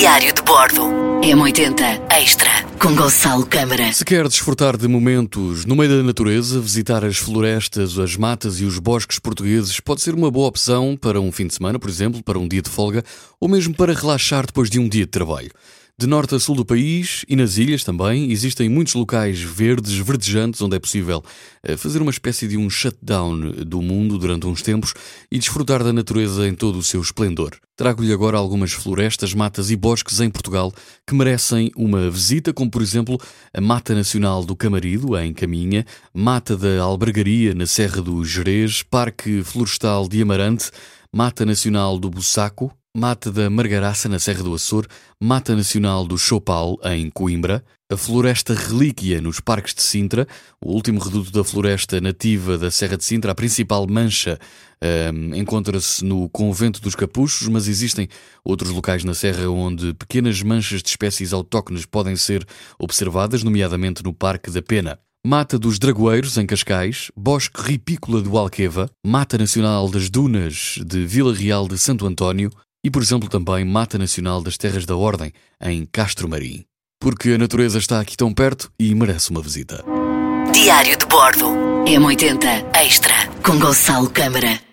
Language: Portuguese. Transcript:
Diário de Bordo. M80 Extra com Gonçalo Câmara. Se quer desfrutar de momentos no meio da natureza, visitar as florestas, as matas e os bosques portugueses pode ser uma boa opção para um fim de semana, por exemplo, para um dia de folga ou mesmo para relaxar depois de um dia de trabalho. De norte a sul do país e nas ilhas também, existem muitos locais verdes, verdejantes, onde é possível eh, fazer uma espécie de um shutdown do mundo durante uns tempos e desfrutar da natureza em todo o seu esplendor. Trago-lhe agora algumas florestas, matas e bosques em Portugal que merecem uma visita, como por exemplo a Mata Nacional do Camarido, em Caminha, Mata da Albergaria, na Serra do Jerez, Parque Florestal de Amarante, Mata Nacional do Bussaco, Mata da Margaraça, na Serra do Açor, Mata Nacional do Chopal, em Coimbra, a Floresta Relíquia, nos Parques de Sintra, o último reduto da floresta nativa da Serra de Sintra, a principal mancha um, encontra-se no Convento dos Capuchos, mas existem outros locais na Serra onde pequenas manchas de espécies autóctones podem ser observadas, nomeadamente no Parque da Pena. Mata dos Dragoeiros, em Cascais, Bosque Ripícola do Alqueva, Mata Nacional das Dunas de Vila Real de Santo António, e, por exemplo, também Mata Nacional das Terras da Ordem, em Castro Marim. Porque a natureza está aqui tão perto e merece uma visita. Diário de Bordo. M80 Extra com Gonçalo Câmara.